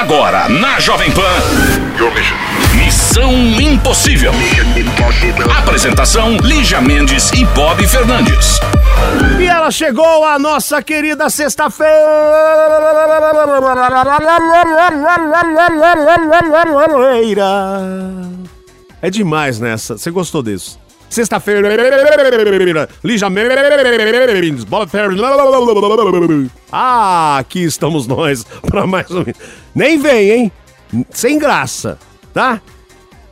Agora, na Jovem Pan. Missão Impossível. Apresentação: Lígia Mendes e Bob Fernandes. E ela chegou, a nossa querida sexta-feira. É demais nessa. Você gostou disso? Sexta-feira. Lígia Fernandes. Ah, aqui estamos nós para mais um. Nem vem, hein? Sem graça, tá?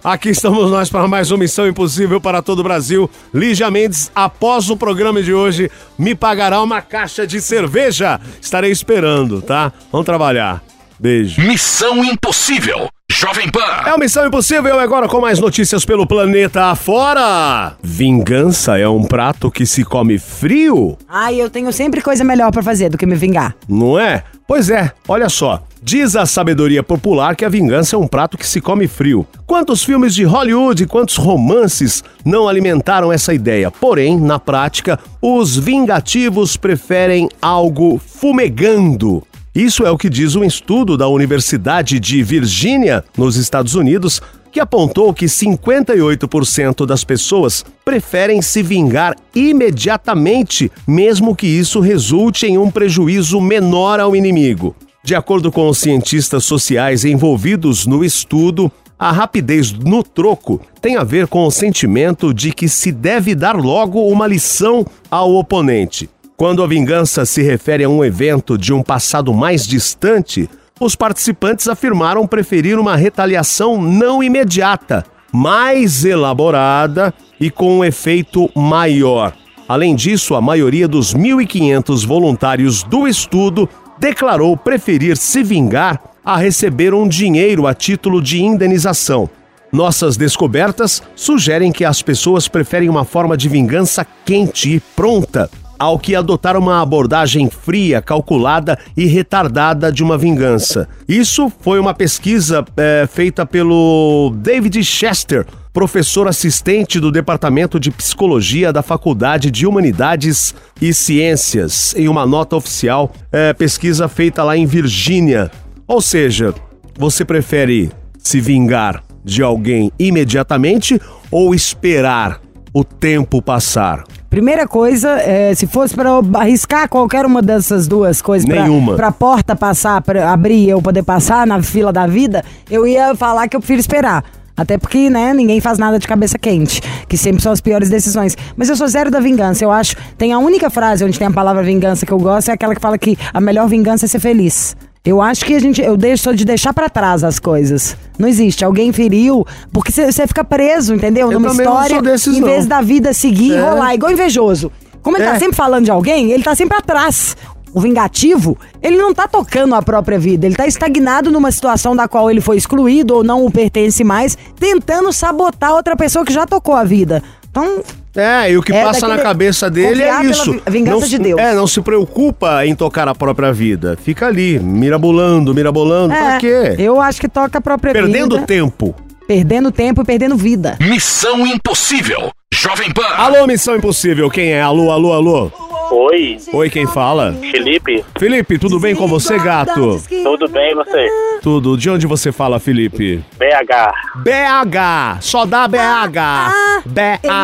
Aqui estamos nós para mais uma Missão Impossível para todo o Brasil. Lígia Mendes, após o programa de hoje, me pagará uma caixa de cerveja. Estarei esperando, tá? Vamos trabalhar. Beijo. Missão Impossível. Jovem Pan. É o Missão Impossível agora com mais notícias pelo planeta afora. Vingança é um prato que se come frio? Ai, eu tenho sempre coisa melhor pra fazer do que me vingar. Não é? Pois é, olha só. Diz a sabedoria popular que a vingança é um prato que se come frio. Quantos filmes de Hollywood e quantos romances não alimentaram essa ideia? Porém, na prática, os vingativos preferem algo fumegando. Isso é o que diz um estudo da Universidade de Virgínia, nos Estados Unidos, que apontou que 58% das pessoas preferem se vingar imediatamente, mesmo que isso resulte em um prejuízo menor ao inimigo. De acordo com os cientistas sociais envolvidos no estudo, a rapidez no troco tem a ver com o sentimento de que se deve dar logo uma lição ao oponente. Quando a vingança se refere a um evento de um passado mais distante, os participantes afirmaram preferir uma retaliação não imediata, mais elaborada e com um efeito maior. Além disso, a maioria dos 1.500 voluntários do estudo declarou preferir se vingar a receber um dinheiro a título de indenização. Nossas descobertas sugerem que as pessoas preferem uma forma de vingança quente e pronta, ao que adotar uma abordagem fria, calculada e retardada de uma vingança. Isso foi uma pesquisa é, feita pelo David Chester, professor assistente do Departamento de Psicologia da Faculdade de Humanidades e Ciências, em uma nota oficial, é, pesquisa feita lá em Virgínia. Ou seja, você prefere se vingar de alguém imediatamente ou esperar o tempo passar? Primeira coisa, é, se fosse pra eu arriscar qualquer uma dessas duas coisas pra, Nenhuma. pra porta passar, pra abrir e eu poder passar na fila da vida, eu ia falar que eu prefiro esperar. Até porque, né, ninguém faz nada de cabeça quente, que sempre são as piores decisões. Mas eu sou zero da vingança, eu acho. Tem a única frase onde tem a palavra vingança que eu gosto, é aquela que fala que a melhor vingança é ser feliz. Eu acho que a gente, eu deixo de deixar pra trás as coisas. Não existe. Alguém feriu, porque você fica preso, entendeu? Eu Numa não história, desses, em não. vez da vida seguir É. rolar, igual invejoso. Como ele É. tá sempre falando de alguém, ele tá sempre atrás. O vingativo, ele não tá tocando a própria vida, ele tá estagnado numa situação da qual ele foi excluído ou não o pertence mais, tentando sabotar outra pessoa que já tocou a vida. Então, É, e o que É passa na cabeça dele é isso. vi- vingança não, de Deus. É, não se preocupa em tocar a própria vida. Fica ali, mirabolando, mirabolando. pra é, quê? eu acho que toca a própria Perdendo vida. tempo. Perdendo tempo e perdendo vida. Missão Impossível. Jovem Pan. Alô, Missão Impossível, quem é? Alô, alô, alô. Oi, Oi, quem fala? Felipe, Felipe, tudo bem com você, gato? tudo bem e você? Tudo. De onde você fala, Felipe? BH, BH. Só dá BH. Ah,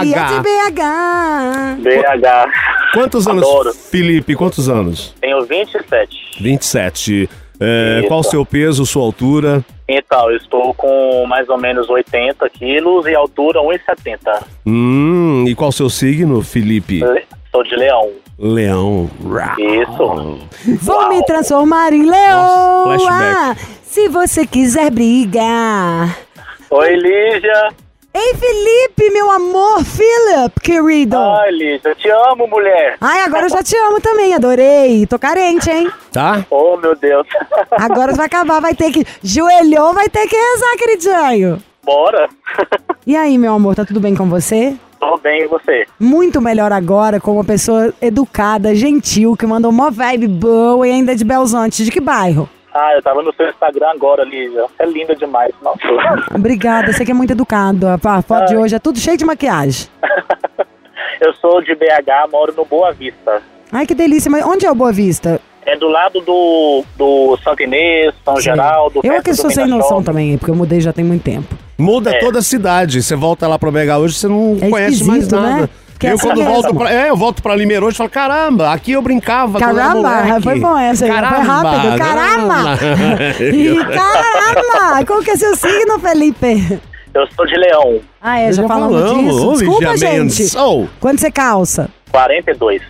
Ele é de BH. BH. BH. Quantos anos, Adoro. Felipe? Quantos anos? Tenho 27. 27. É, qual o seu peso, sua altura? Então, eu estou com mais ou menos 80 quilos e altura 1,70. Hum, e qual o seu signo, Felipe? Le- Sou de leão. Leão. Isso. Vou me transformar em leoa. flashback. Se você quiser brigar. Oi, Lígia. Ei, Felipe, meu amor, Philip, querido. Ai, Lígia, te amo, mulher. Ai, agora eu já te amo também, adorei. Tô carente, hein? Tá? Oh, meu Deus. Agora vai acabar, vai ter que. Joelhou, vai ter que rezar, queridinho. Bora. E aí, meu amor, tá tudo bem com você? Bem, e você? Muito melhor agora com uma pessoa educada, gentil, que mandou uma vibe boa e ainda é de Belzonte. De que bairro? Ah, eu tava no seu Instagram agora, Lígia. É linda demais. Nossa. Obrigada, você que é muito educado. A foto de hoje é tudo cheio de maquiagem. Eu sou de BH, moro no Boa Vista. Ai, que delícia. Mas onde é o Boa Vista? É do lado do, do Santo Inês, São Geraldo. Eu perto que sou sem noção também, porque eu mudei já tem muito tempo. Muda É. toda a cidade. Você volta lá pro BH hoje, você não É conhece mais esquisito, nada. né? É eu quando volto pra, é, eu volto pra Limeira hoje e falo, caramba, aqui eu brincava Caramba, foi bom essa aí, foi rápido. Caramba! Ih, caramba! Qual que é seu signo, Felipe? Eu sou de Leão, Ah, é, já, Já falamos, falamos, disso. ô, Desculpa, gente. Oh. Quando você calça? 42.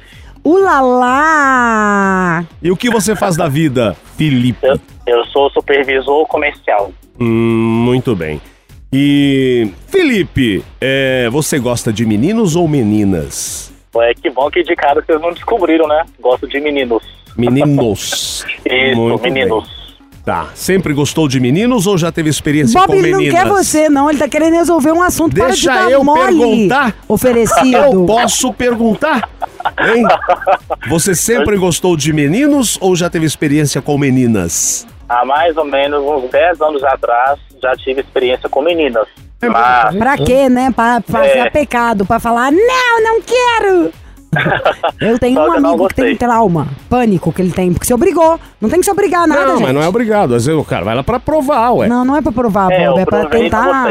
Ulalá! E o que você faz da vida, Felipe? Eu, eu sou supervisor comercial. Hum, muito bem. E, Felipe, é, você gosta de meninos ou meninas? É que bom que de cara vocês não descobriram, né? Gosto de meninos. Meninos. Isso, Muito meninos. bem. Tá. Sempre gostou de meninos ou já teve experiência Bob, com ele não meninas? quer você, não. Ele tá querendo resolver um assunto para de Deixa dar eu mole perguntar. oferecido. Eu posso perguntar? Hein? Você sempre gostou de meninos ou já teve experiência com meninas? Há mais ou menos uns 10 anos atrás já tive experiência com meninas. É Mas Pra quê, né? Pra fazer É. pecado, pra falar, não, não quero. Eu tenho um amigo que tem trauma, pânico que ele tem, porque se obrigou. Não tem que se obrigar a nada, não, gente. mas não é obrigado. Às vezes o cara vai lá pra provar, ué. Não, não é pra provar, É, Bob, é pra tentar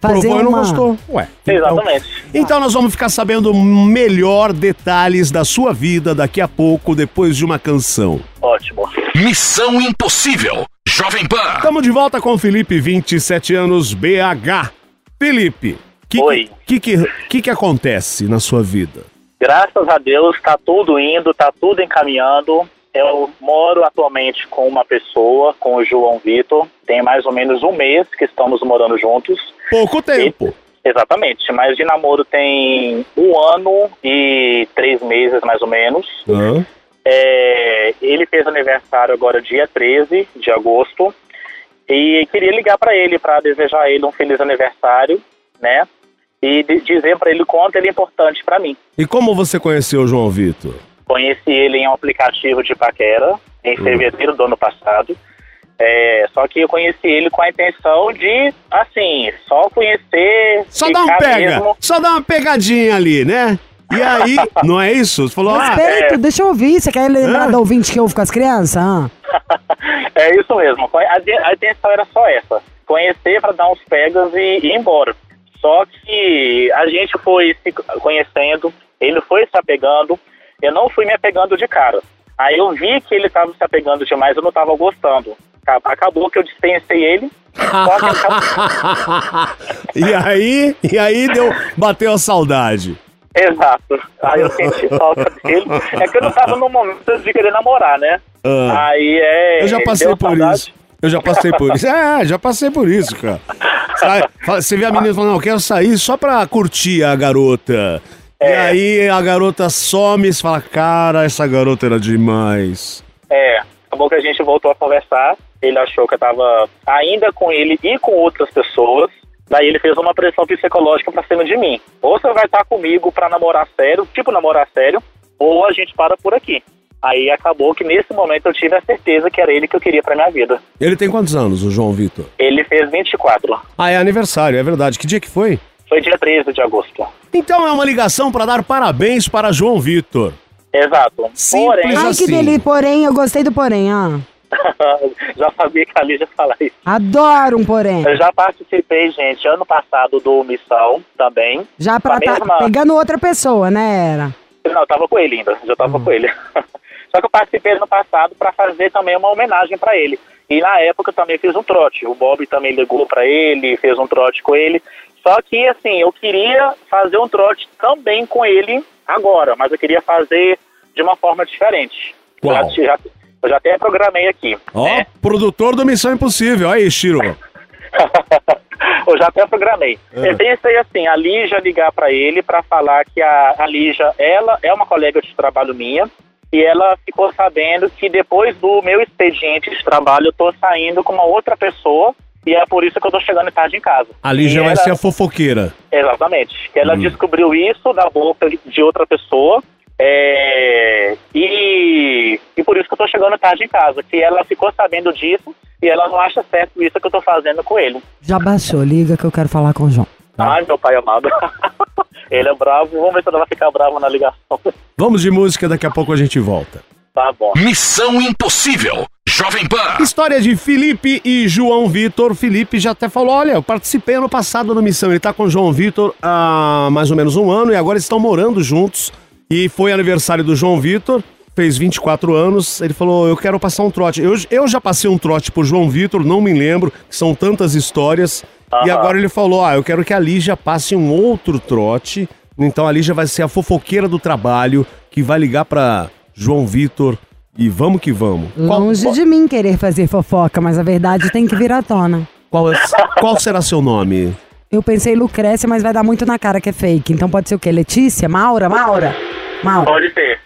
fazer Provou e não uma... gostou. Ué. então- Exatamente. Então nós vamos ficar sabendo melhor detalhes da sua vida daqui a pouco, depois de uma canção. ótimo. Missão Impossível. Jovem Pan. Estamos de volta com o Felipe, 27 anos, BH. Felipe, que, Oi. que, que, que, que acontece na sua vida? Graças a Deus tá tudo indo, tá tudo encaminhando. Eu moro atualmente com uma pessoa, com o João Vitor. Tem mais ou menos um mês que estamos morando juntos. Pouco tempo. Exatamente, mas de namoro tem um ano e três meses mais ou menos. Hã? É, ele fez aniversário agora dia 13 de agosto e queria ligar para ele para desejar a ele um feliz aniversário, né? E dizer para ele o quanto ele é importante para mim. E como você conheceu o João Vitor? Conheci ele em um aplicativo de paquera em fevereiro do ano passado. É, só que eu conheci ele com a intenção de, assim, só conhecer. Só dá um pega, mesmo. só dá uma pegadinha ali, né? E aí, não é isso? Você falou, ah, Respeito, deixa eu ouvir. Você quer lembrar Hã? do ouvinte que ouve com as crianças? Ah. é isso mesmo. A, intenção era só essa: conhecer para dar uns pegas e ir embora. Só que a gente foi se conhecendo, ele foi se apegando, eu não fui me apegando de cara. Aí eu vi que ele estava se apegando demais, eu não estava gostando. Ca- Acabou que eu dispensei ele. Só que acabou... e aí, e aí deu, bateu a saudade. Exato. Aí eu senti falta dele. É que eu não estava no momento de querer namorar, né? Ah. Aí é. Eu já passei por saudade. isso. Eu já passei por isso. É, já passei por isso, cara. Sai- Você vê a menina falando, não, eu quero sair só pra curtir a garota. E É. aí a garota some e você fala, cara, essa garota era demais. É, acabou que a gente voltou a conversar. Ele achou que eu tava ainda com ele e com outras pessoas. Daí ele fez uma pressão psicológica pra cima de mim. Ou você vai estar comigo pra namorar sério, tipo namorar sério, ou a gente para por aqui. Aí acabou que nesse momento eu tive a certeza que era ele que eu queria pra minha vida. Ele tem quantos anos, o João Vitor? Ele fez 24. Ah, é aniversário, é verdade. Que dia que foi? Foi dia 13 de agosto. Então é uma ligação pra dar parabéns para João Vitor. Exato. Simples Porém, Ai, assim. que delícia. Porém, eu gostei do porém, ah. já sabia que a Lígia ia falar isso. Adoro um porém. Eu já participei, gente, ano passado do Missão também. Já pra tá mesma- pegando outra pessoa, né? Era. Não, eu tava com ele ainda, já tava com ele. Só que eu participei ano passado para fazer também uma homenagem para ele. E na época eu também fiz um trote. O Bob também ligou para ele, fez um trote com ele. Só que, assim, eu queria fazer um trote também com ele agora, mas eu queria fazer de uma forma diferente. Já, já, eu já até programei aqui. Ó, né? produtor do Missão Impossível. Aí, Shiro. eu já até programei. É. Eu pensei assim, a Lígia ligar para ele para falar que a, a Lígia, ela é uma colega de trabalho minha e ela ficou sabendo que depois do meu expediente de trabalho eu tô saindo com uma outra pessoa e é por isso que eu tô chegando tarde em casa. A Lígia E vai ela- ser a fofoqueira. Exatamente. Ela Hum. descobriu isso da boca de outra pessoa. É, e, e por isso que eu tô chegando tarde em casa. Que ela ficou sabendo disso e ela não acha certo isso que eu tô fazendo com ele. Já baixou, liga que eu quero falar com o João. Tá. Ai, meu pai amado. ele é bravo. Vamos ver se ela vai ficar brava na ligação. Vamos de música, daqui a pouco a gente volta. Tá bom. Missão Impossível. Jovem Pan. História de Felipe e João Vitor. Felipe já até falou: olha, eu participei ano passado na missão. Ele tá com o João Vitor há mais ou menos um ano e agora eles estão morando juntos. E foi aniversário do João Vitor, fez 24 anos. Ele falou: Eu quero passar um trote. Eu, eu já passei um trote por João Vitor, não me lembro, são tantas histórias. E agora ele falou: Ah, eu quero que a Lígia passe um outro trote. Então a Lígia vai ser a fofoqueira do trabalho que vai ligar pra João Vitor e vamos que vamos. Qual- Longe de mim querer fazer fofoca, mas a verdade tem que vir à tona. Qual, é- qual será seu nome? Eu pensei Lucrécia, mas vai dar muito na cara que é fake. Então pode ser o quê? Letícia? Maura? Maura? Maura. Pode ser.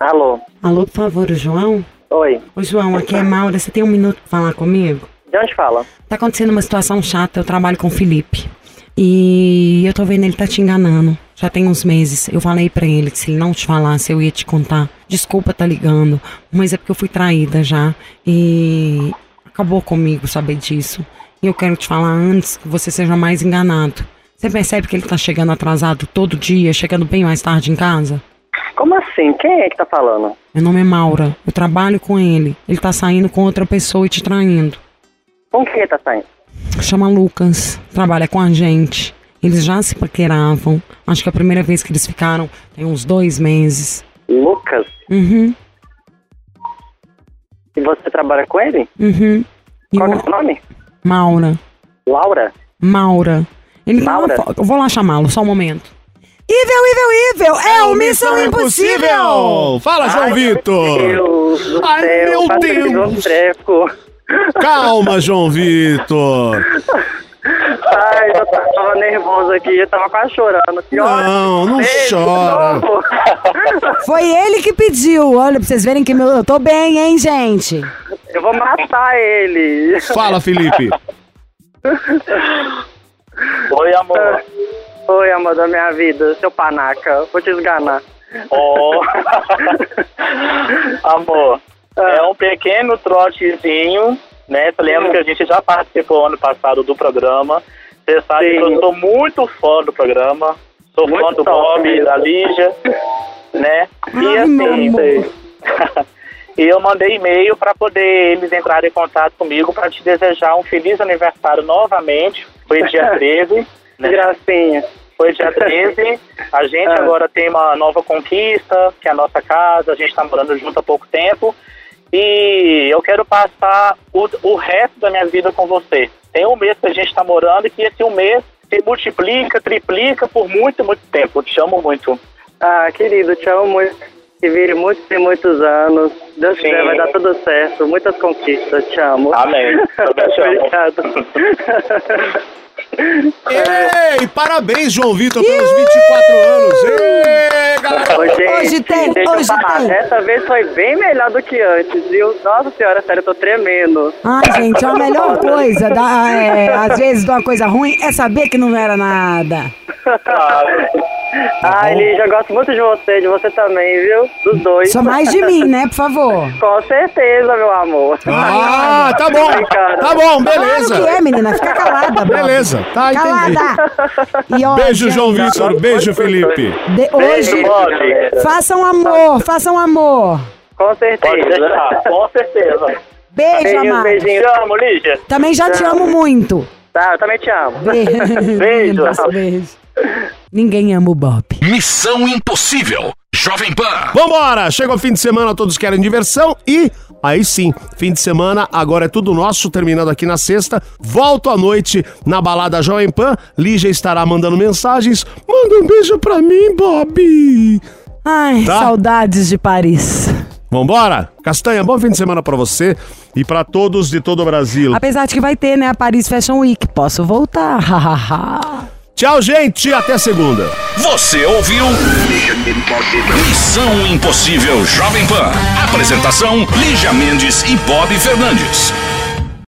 Alô? Alô, por favor, o João? Oi. Ô, João, aqui é Maura. Você tem um minuto pra falar comigo? De onde fala? Tá acontecendo uma situação chata. Eu trabalho com o Felipe. E eu tô vendo ele tá te enganando. Já tem uns meses. Eu falei pra ele que se ele não te falasse, eu ia te contar. Desculpa tá ligando, mas é porque eu fui traída já. E acabou comigo saber disso. E eu quero te falar antes que você seja mais enganado. Você percebe que ele tá chegando atrasado todo dia, chegando bem mais tarde em casa? Como assim? Quem é que tá falando? Meu nome é Maura. Eu trabalho com ele. Ele tá saindo com outra pessoa e te traindo. Com quem tá saindo? Chama Lucas, trabalha com a gente. Eles já se paqueravam. Acho que a primeira vez que eles ficaram tem uns dois meses. Lucas? Uhum, E você trabalha com ele? uhum. E Qual é o- o seu nome? Maura, Laura? Maura. Ele tá Maura? fo- Eu vou lá chamá-lo, só um momento. Ivel, Ivel, Ivel! É o Missão Impossível! Fala, João Ai, Vitor! Meu Deus do Ai, céu, meu Deus. Calma, João Vitor! Ai, eu tava nervoso aqui, eu tava quase chorando. Que. Não, não Beijo, chora. Foi ele que pediu. Olha, pra vocês verem que meu, eu tô bem, hein, gente? Eu vou matar ele. Fala, Felipe! Oi, amor. Oi, amor da minha vida, seu panaca. Vou te esganar. Oh. Amor, é um pequeno trotezinho, né? Você lembra que a gente já participou ano passado do programa. Você sabe Sim. que eu sou muito fã do programa. Sou fã Muito do top Bob, da Lígia, né? E assim, amor. e eu mandei e-mail para poder eles entrarem em contato comigo para te desejar um feliz aniversário novamente. Foi dia 13, Que né? gracinha. Foi dia 13. A gente Ah. agora tem uma nova conquista, que é a nossa casa. A gente está morando junto há pouco tempo. E eu quero passar o, o resto da minha vida com você. Tem um mês que a gente está morando e que esse um mês se multiplica, triplica por muito, muito tempo. Eu te amo muito. Ah, querido, te amo muito. Que vire muitos e muitos anos. Deus Sim. quiser, vai dar tudo certo. Muitas conquistas. Te amo. Amém. Também te amo. Obrigado. Ei, parabéns, João Vitor, pelos 24 anos! Ei, galera! Ô, gente, Hoje tem, deixa eu hoje falar, tem. Dessa vez foi bem melhor do que antes, viu? Nossa senhora, sério, eu tô tremendo. Ai, gente, a melhor coisa, da, é, às vezes, de uma coisa ruim, é saber que não era nada. Ai, Lígia, eu gosto muito de você, de você também, viu? Dos dois. Só mais de mim, né, por favor? Com certeza, meu amor. Ah, tá bom! Tá bom, Claro beleza! que é, menina. Fica calada. Beleza, tá, entendi. Calada. E, ó, Beijo, João Vitor, beijo, Felipe. de- hoje, Beijo, façam amor, façam amor. Com certeza. com certeza. Beijo, Beijinho, amado. beijinho. Te amo, Lígia. Também já te amo muito. Tá, eu também te amo. Beijo. Beijo. Beijo. Ninguém ama o Bob. Missão Impossível. Jovem Pan. Vambora! Chega o fim de semana, todos querem diversão e. Aí sim, fim de semana, agora é tudo nosso, terminando aqui na sexta. Volto à noite na balada Jovem Pan. Lígia estará mandando mensagens. Manda um beijo pra mim, Bob! Ai, Tá. saudades de Paris. Vambora? Castanha, bom fim de semana pra você e pra todos de todo o Brasil. Apesar de que vai ter, né, a Paris Fashion Week. Posso voltar. Tchau, gente, até segunda. Você ouviu? Missão Impossível Jovem Pan. Apresentação: Lígia Mendes e Bob Fernandes.